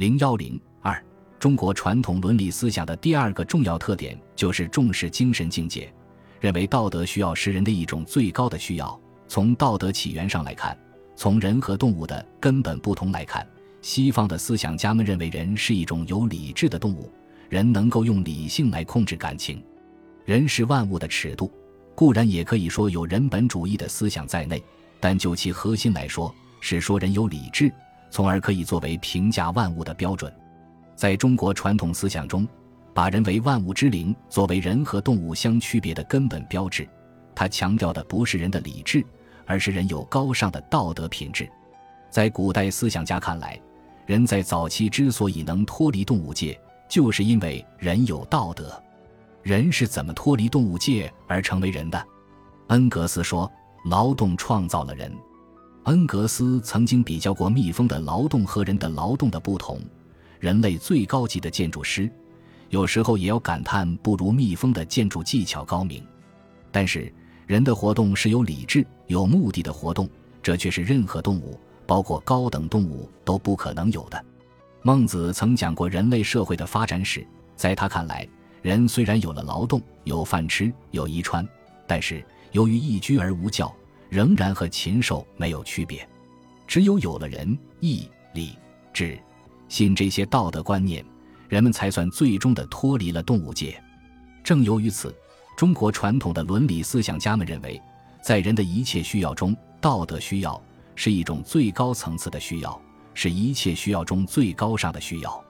零幺零二，中国传统伦理思想的第二个重要特点就是重视精神境界，认为道德需要是人的一种最高的需要。从道德起源上来看，从人和动物的根本不同来看，西方的思想家们认为人是一种有理智的动物，人能够用理性来控制感情，人是万物的尺度。固然也可以说有人本主义的思想在内，但就其核心来说，是说人有理智，从而可以作为评价万物的标准。在中国传统思想中，把人为万物之灵作为人和动物相区别的根本标志。他强调的不是人的理智，而是人有高尚的道德品质。在古代思想家看来，人在早期之所以能脱离动物界，就是因为人有道德。人是怎么脱离动物界而成为人的？恩格斯说：“劳动创造了人。”恩格斯曾经比较过蜜蜂的劳动和人的劳动的不同。人类最高级的建筑师，有时候也要感叹不如蜜蜂的建筑技巧高明。但是，人的活动是有理智、有目的的活动，这却是任何动物，包括高等动物都不可能有的。孟子曾讲过人类社会的发展史，在他看来。人虽然有了劳动、有饭吃、有衣穿，但是由于一居而无教，仍然和禽兽没有区别。只有有了仁、义、礼、智、信这些道德观念，人们才算最终的脱离了动物界。正由于此，中国传统的伦理思想家们认为，在人的一切需要中，道德需要是一种最高层次的需要，是一切需要中最高尚的需要。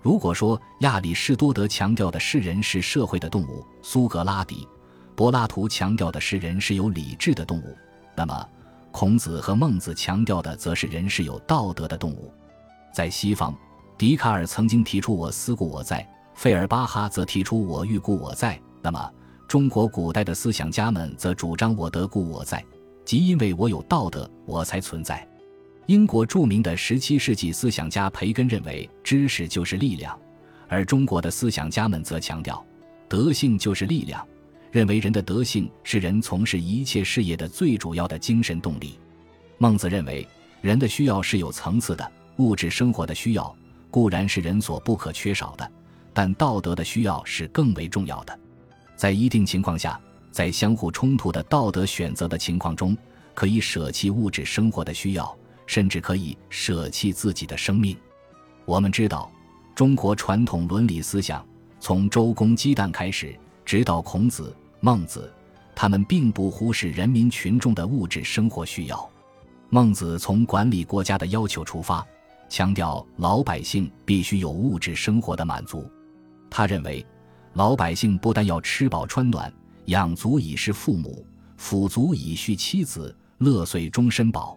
如果说亚里士多德强调的是人是社会的动物，苏格拉底、柏拉图强调的是人是有理智的动物，那么孔子和孟子强调的则是人是有道德的动物。在西方，笛卡尔曾经提出“我思故我在”，费尔巴哈则提出“我欲故我在”。那么中国古代的思想家们则主张“我德故我在”，即因为我有道德，我才存在。英国著名的十七世纪思想家培根认为，知识就是力量，而中国的思想家们则强调，德性就是力量，认为人的德性是人从事一切事业的最主要的精神动力。孟子认为，人的需要是有层次的，物质生活的需要固然是人所不可缺少的，但道德的需要是更为重要的。在一定情况下，在相互冲突的道德选择的情况中，可以舍弃物质生活的需要。甚至可以舍弃自己的生命。我们知道，中国传统伦理思想从周公姬旦开始，直到孔子、孟子，他们并不忽视人民群众的物质生活需要。孟子从管理国家的要求出发，强调老百姓必须有物质生活的满足。他认为，老百姓不但要吃饱穿暖、养足以侍父母、抚足以续妻子、乐岁终身饱。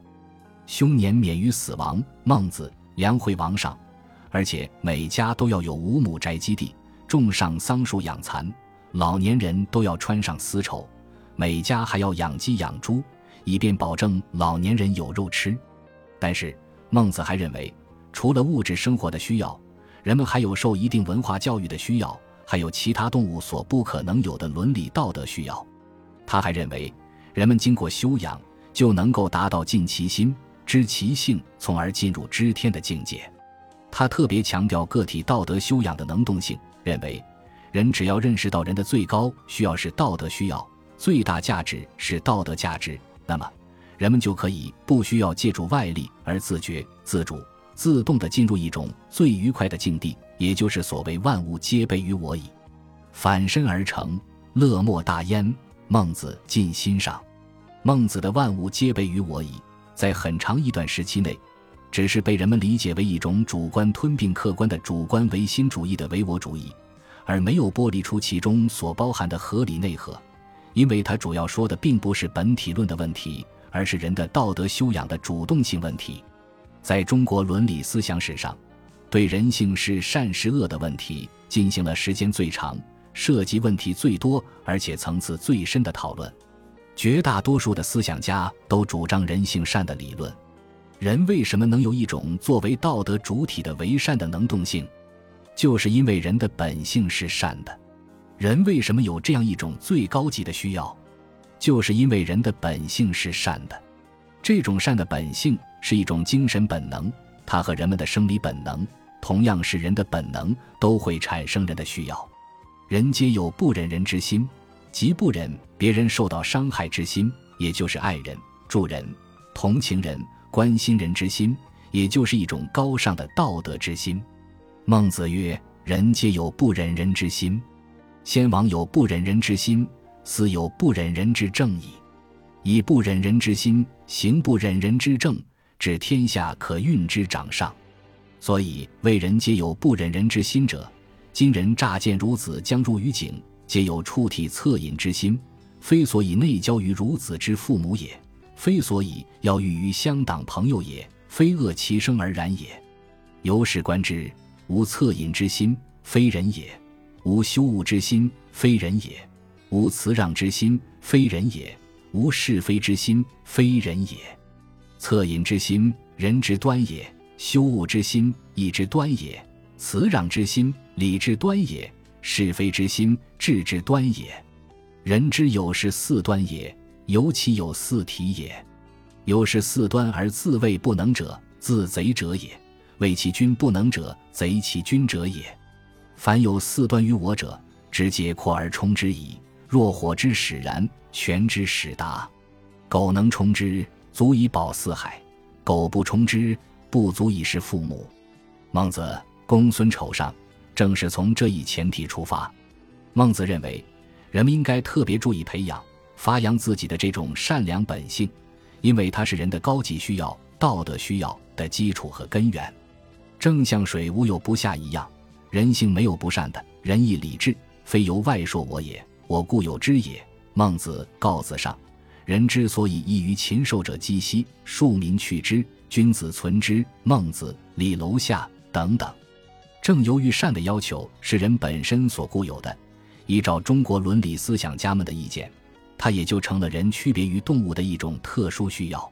凶年免于死亡，孟子、梁惠王上，而且每家都要有五亩宅基地，种上桑树养蚕，老年人都要穿上丝绸，每家还要养鸡养猪，以便保证老年人有肉吃。但是孟子还认为，除了物质生活的需要，人们还有受一定文化教育的需要，还有其他动物所不可能有的伦理道德需要。他还认为，人们经过修养，就能够达到尽其心。知其性，从而进入知天的境界。他特别强调个体道德修养的能动性，认为人只要认识到人的最高需要是道德需要，最大价值是道德价值，那么人们就可以不需要借助外力而自觉、自主、自动地进入一种最愉快的境地，也就是所谓“万物皆备于我矣”，反身而成，乐莫大焉。孟子尽心上，孟子的“万物皆备于我矣”。在很长一段时期内，只是被人们理解为一种主观吞并客观的主观唯心主义的唯我主义，而没有剥离出其中所包含的合理内核，因为他主要说的并不是本体论的问题，而是人的道德修养的主动性问题。在中国伦理思想史上，对人性是善是恶的问题进行了时间最长、涉及问题最多而且层次最深的讨论。绝大多数的思想家都主张人性善的理论。人为什么能有一种作为道德主体的为善的能动性？就是因为人的本性是善的。人为什么有这样一种最高级的需要？就是因为人的本性是善的。这种善的本性是一种精神本能，它和人们的生理本能、同样是人的本能，都会产生人的需要。人皆有不忍人之心，即不忍别人受到伤害之心，也就是爱人、助人、同情人、关心人之心，也就是一种高尚的道德之心。孟子曰：“人皆有不忍人之心，先王有不忍人之心，斯有不忍人之正矣。以不忍人之心行不忍人之政，治天下可运之掌上。所以为人皆有不忍人之心者，今人乍见孺子将入于井，皆有触体恻隐之心，非所以内交于孺子之父母也，非所以要欲于乡党朋友也，非恶其生而然也。由是观之。”无恻隐之心，非人也；无羞恶之心，非人也；无辞让之心，非人也；无是非之心，非人也。恻隐之心，人之端也；羞恶之心，义之端也；辞让之心，礼之端也；是非之心，智之端也。人之有是四端也，尤其有四体也。有是四端而自谓不能者，自贼者也。为其君不能者，贼其君者也。凡有四端于我者，直接扩而充之矣。若火之使燃，泉之使达。苟能充之，足以保四海；苟不充之，不足以事父母。孟子公孙丑上，正是从这一前提出发。孟子认为，人们应该特别注意培养、发扬自己的这种善良本性，因为它是人的高级需要、道德需要的基础和根源。正像水无有不下一样，人性没有不善的。仁义礼智，非由外铄我也，我固有之也。孟子告子上：人之所以异于禽兽者，几息；庶民去之，君子存之。孟子礼楼下等等。正由于善的要求是人本身所固有的，依照中国伦理思想家们的意见，它也就成了人区别于动物的一种特殊需要。